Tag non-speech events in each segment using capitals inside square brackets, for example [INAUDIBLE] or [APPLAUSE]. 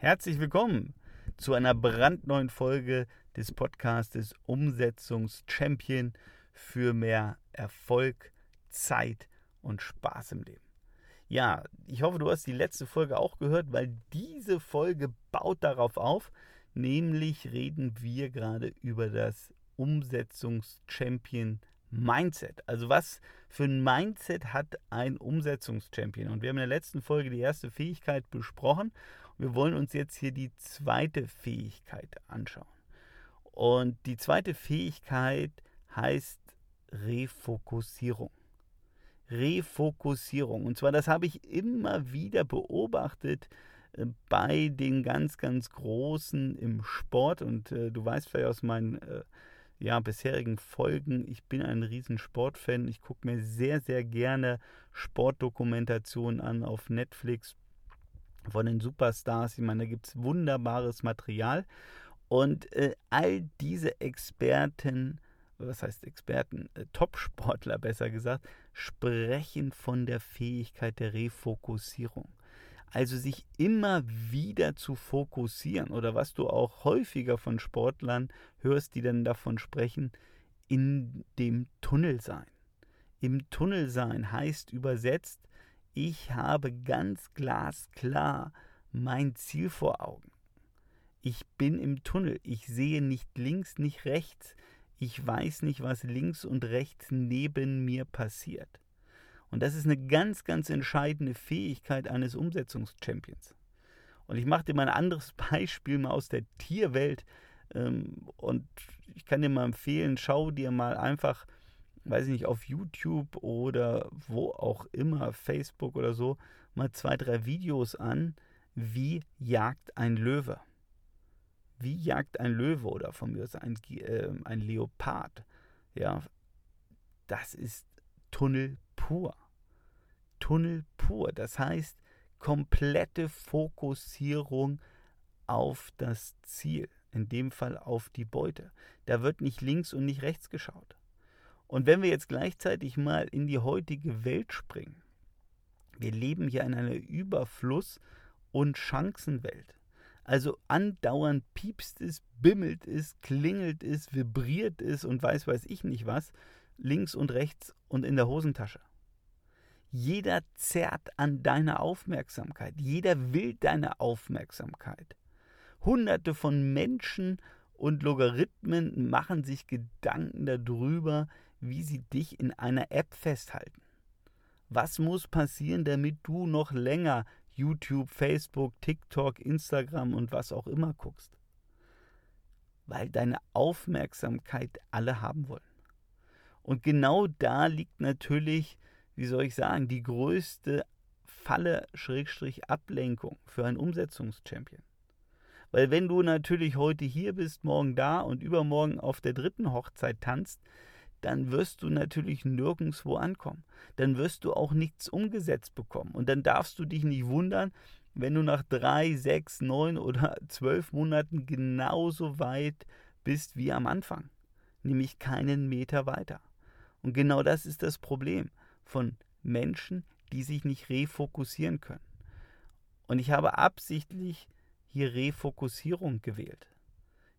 Herzlich willkommen zu einer brandneuen Folge des Podcastes Umsetzungschampion für mehr Erfolg, Zeit und Spaß im Leben. Ja, ich hoffe, du hast die letzte Folge auch gehört, weil diese Folge baut darauf auf. Nämlich reden wir gerade über das Umsetzungschampion Mindset. Also was für ein Mindset hat ein Umsetzungschampion? Und wir haben in der letzten Folge die erste Fähigkeit besprochen. Wir wollen uns jetzt hier die zweite Fähigkeit anschauen. Und die zweite Fähigkeit heißt Refokussierung. Refokussierung. Und zwar, das habe ich immer wieder beobachtet äh, bei den ganz, ganz Großen im Sport. Und äh, du weißt vielleicht aus meinen äh, ja, bisherigen Folgen, ich bin ein riesen Sportfan. Ich gucke mir sehr, sehr gerne Sportdokumentationen an auf Netflix von den Superstars. Ich meine, da gibt es wunderbares Material. Und äh, all diese Experten, was heißt Experten, äh, Top-Sportler besser gesagt, sprechen von der Fähigkeit der Refokussierung. Also sich immer wieder zu fokussieren oder was du auch häufiger von Sportlern hörst, die dann davon sprechen, in dem Tunnel sein. Im Tunnel sein heißt übersetzt, ich habe ganz glasklar mein Ziel vor Augen. Ich bin im Tunnel, ich sehe nicht links, nicht rechts, ich weiß nicht, was links und rechts neben mir passiert. Und das ist eine ganz, ganz entscheidende Fähigkeit eines Umsetzungschampions. Und ich mache dir mal ein anderes [LAUGHS] Beispiel mal aus der Tierwelt. Ähm, und ich kann dir mal empfehlen, schau dir mal einfach, weiß ich nicht, auf YouTube oder wo auch immer, Facebook oder so, mal zwei, drei Videos an, wie jagt ein Löwe. Wie jagt ein Löwe oder von mir aus ein, äh, ein Leopard. Ja, das ist Tunnel pur. Tunnel pur. Das heißt, komplette Fokussierung auf das Ziel. In dem Fall auf die Beute. Da wird nicht links und nicht rechts geschaut. Und wenn wir jetzt gleichzeitig mal in die heutige Welt springen, wir leben hier in einer Überfluss- und Chancenwelt. Also andauernd piepst es, bimmelt es, klingelt es, vibriert es und weiß weiß ich nicht was, links und rechts und in der Hosentasche. Jeder zerrt an deiner Aufmerksamkeit. Jeder will deine Aufmerksamkeit. Hunderte von Menschen und Logarithmen machen sich Gedanken darüber, wie sie dich in einer App festhalten. Was muss passieren, damit du noch länger YouTube, Facebook, TikTok, Instagram und was auch immer guckst? Weil deine Aufmerksamkeit alle haben wollen. Und genau da liegt natürlich, wie soll ich sagen, die größte Falle, Schrägstrich, Ablenkung für einen Umsetzungschampion. Weil wenn du natürlich heute hier bist, morgen da und übermorgen auf der dritten Hochzeit tanzt, dann wirst du natürlich nirgendwo ankommen. Dann wirst du auch nichts umgesetzt bekommen. Und dann darfst du dich nicht wundern, wenn du nach drei, sechs, neun oder [LAUGHS] zwölf Monaten genauso weit bist wie am Anfang. Nämlich keinen Meter weiter. Und genau das ist das Problem von Menschen, die sich nicht refokussieren können. Und ich habe absichtlich hier Refokussierung gewählt.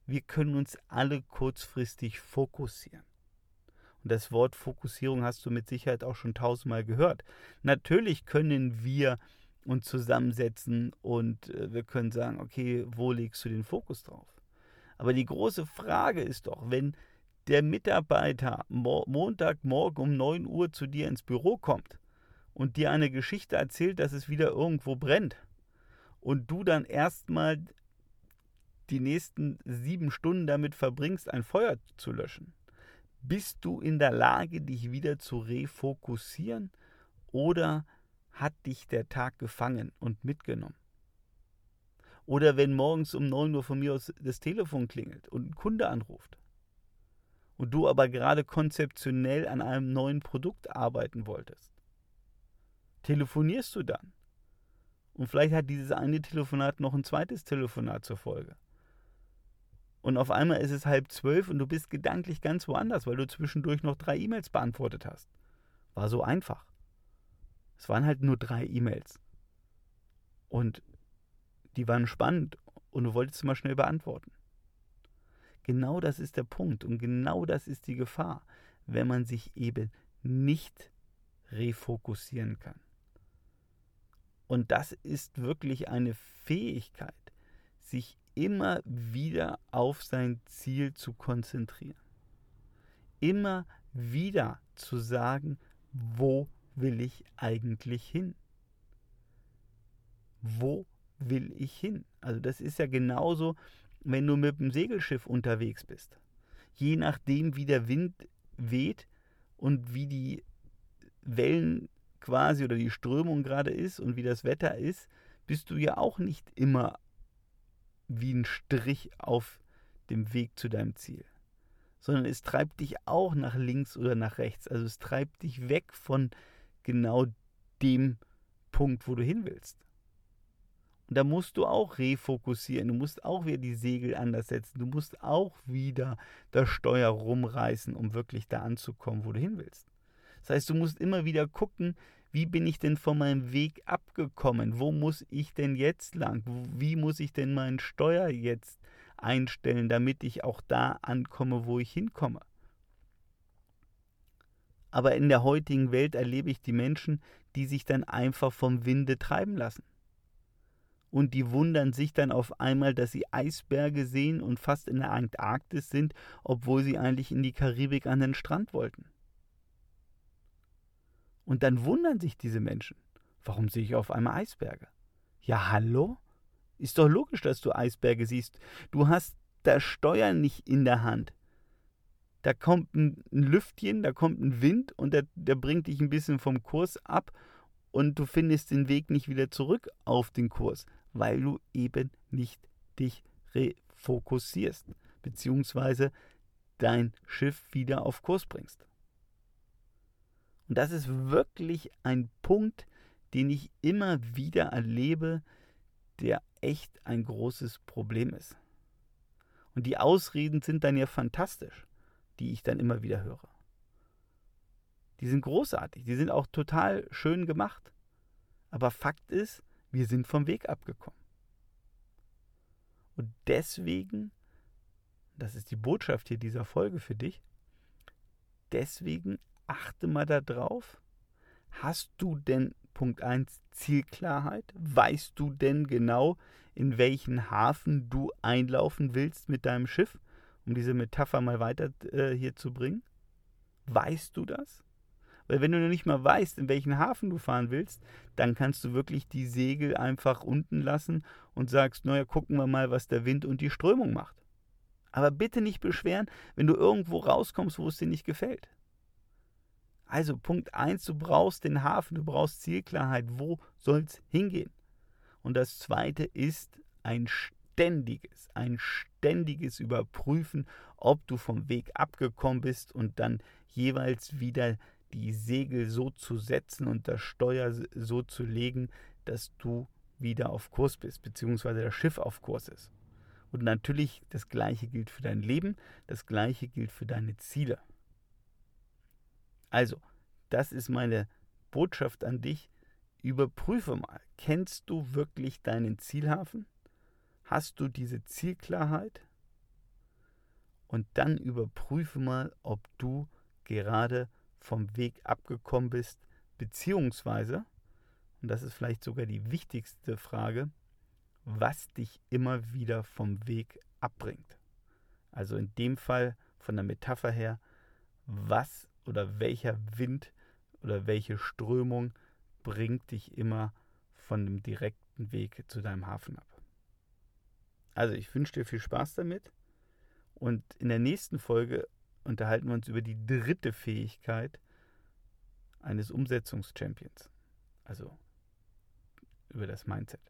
Wir können uns alle kurzfristig fokussieren. Und das Wort Fokussierung hast du mit Sicherheit auch schon tausendmal gehört. Natürlich können wir uns zusammensetzen und äh, wir können sagen, okay, wo legst du den Fokus drauf? Aber die große Frage ist doch, wenn der Mitarbeiter Mo Montagmorgen um 9 Uhr zu dir ins Büro kommt und dir eine Geschichte erzählt, dass es wieder irgendwo brennt und du dann erstmal die nächsten sieben Stunden damit verbringst, ein Feuer zu löschen, bist du in der Lage, dich wieder zu refokussieren oder hat dich der Tag gefangen und mitgenommen? Oder wenn morgens um 9 Uhr von mir aus das Telefon klingelt und ein Kunde anruft und du aber gerade konzeptionell an einem neuen Produkt arbeiten wolltest, telefonierst du dann. Und vielleicht hat dieses eine Telefonat noch ein zweites Telefonat zur Folge. Und auf einmal ist es halb zwölf und du bist gedanklich ganz woanders, weil du zwischendurch noch drei E-Mails beantwortet hast. War so einfach. Es waren halt nur drei E-Mails. Und die waren spannend und du wolltest sie mal schnell beantworten. Genau das ist der Punkt und genau das ist die Gefahr, wenn man sich eben nicht refokussieren kann. Und das ist wirklich eine Fähigkeit, sich immer wieder auf sein Ziel zu konzentrieren. Immer wieder zu sagen, wo will ich eigentlich hin? Wo will ich hin? Also das ist ja genauso, wenn du mit dem Segelschiff unterwegs bist. Je nachdem, wie der Wind weht und wie die Wellen quasi oder die Strömung gerade ist und wie das Wetter ist, bist du ja auch nicht immer wie ein Strich auf dem Weg zu deinem Ziel, sondern es treibt dich auch nach links oder nach rechts. Also es treibt dich weg von genau dem Punkt, wo du hin willst. Und da musst du auch refokussieren. Du musst auch wieder die Segel anders setzen. Du musst auch wieder das Steuer rumreißen, um wirklich da anzukommen, wo du hin willst. Das heißt, du musst immer wieder gucken, wie bin ich denn von meinem Weg abgekommen? Wo muss ich denn jetzt lang? Wie muss ich denn mein Steuer jetzt einstellen, damit ich auch da ankomme, wo ich hinkomme? Aber in der heutigen Welt erlebe ich die Menschen, die sich dann einfach vom Winde treiben lassen und die wundern sich dann auf einmal, dass sie Eisberge sehen und fast in der Antarktis sind, obwohl sie eigentlich in die Karibik an den Strand wollten. Und dann wundern sich diese Menschen, warum sehe ich auf einmal Eisberge? Ja, hallo? Ist doch logisch, dass du Eisberge siehst. Du hast das Steuer nicht in der Hand. Da kommt ein Lüftchen, da kommt ein Wind und der, der bringt dich ein bisschen vom Kurs ab und du findest den Weg nicht wieder zurück auf den Kurs weil du eben nicht dich refokussierst, beziehungsweise dein Schiff wieder auf Kurs bringst. Und das ist wirklich ein Punkt, den ich immer wieder erlebe, der echt ein großes Problem ist. Und die Ausreden sind dann ja fantastisch, die ich dann immer wieder höre. Die sind großartig, die sind auch total schön gemacht. Aber Fakt ist, wir sind vom Weg abgekommen. Und deswegen, das ist die Botschaft hier dieser Folge für dich, deswegen achte mal darauf, hast du denn Punkt 1 Zielklarheit? Weißt du denn genau, in welchen Hafen du einlaufen willst mit deinem Schiff, um diese Metapher mal weiter äh, hier zu bringen? Weißt du das? Weil wenn du noch nicht mal weißt, in welchen Hafen du fahren willst, dann kannst du wirklich die Segel einfach unten lassen und sagst, naja, gucken wir mal, was der Wind und die Strömung macht. Aber bitte nicht beschweren, wenn du irgendwo rauskommst, wo es dir nicht gefällt. Also Punkt 1, du brauchst den Hafen, du brauchst Zielklarheit, wo soll es hingehen? Und das zweite ist ein ständiges, ein ständiges Überprüfen, ob du vom Weg abgekommen bist und dann jeweils wieder die Segel so zu setzen und das Steuer so zu legen, dass du wieder auf Kurs bist, beziehungsweise das Schiff auf Kurs ist. Und natürlich das Gleiche gilt für dein Leben, das Gleiche gilt für deine Ziele. Also, das ist meine Botschaft an dich. Überprüfe mal, kennst du wirklich deinen Zielhafen? Hast du diese Zielklarheit? Und dann überprüfe mal, ob du gerade vom Weg abgekommen bist, beziehungsweise, und das ist vielleicht sogar die wichtigste Frage, was dich immer wieder vom Weg abbringt. Also in dem Fall von der Metapher her, was oder welcher Wind oder welche Strömung bringt dich immer von dem direkten Weg zu deinem Hafen ab. Also ich wünsche dir viel Spaß damit und in der nächsten Folge unterhalten wir uns über die dritte Fähigkeit eines Umsetzungschampions. Also über das Mindset.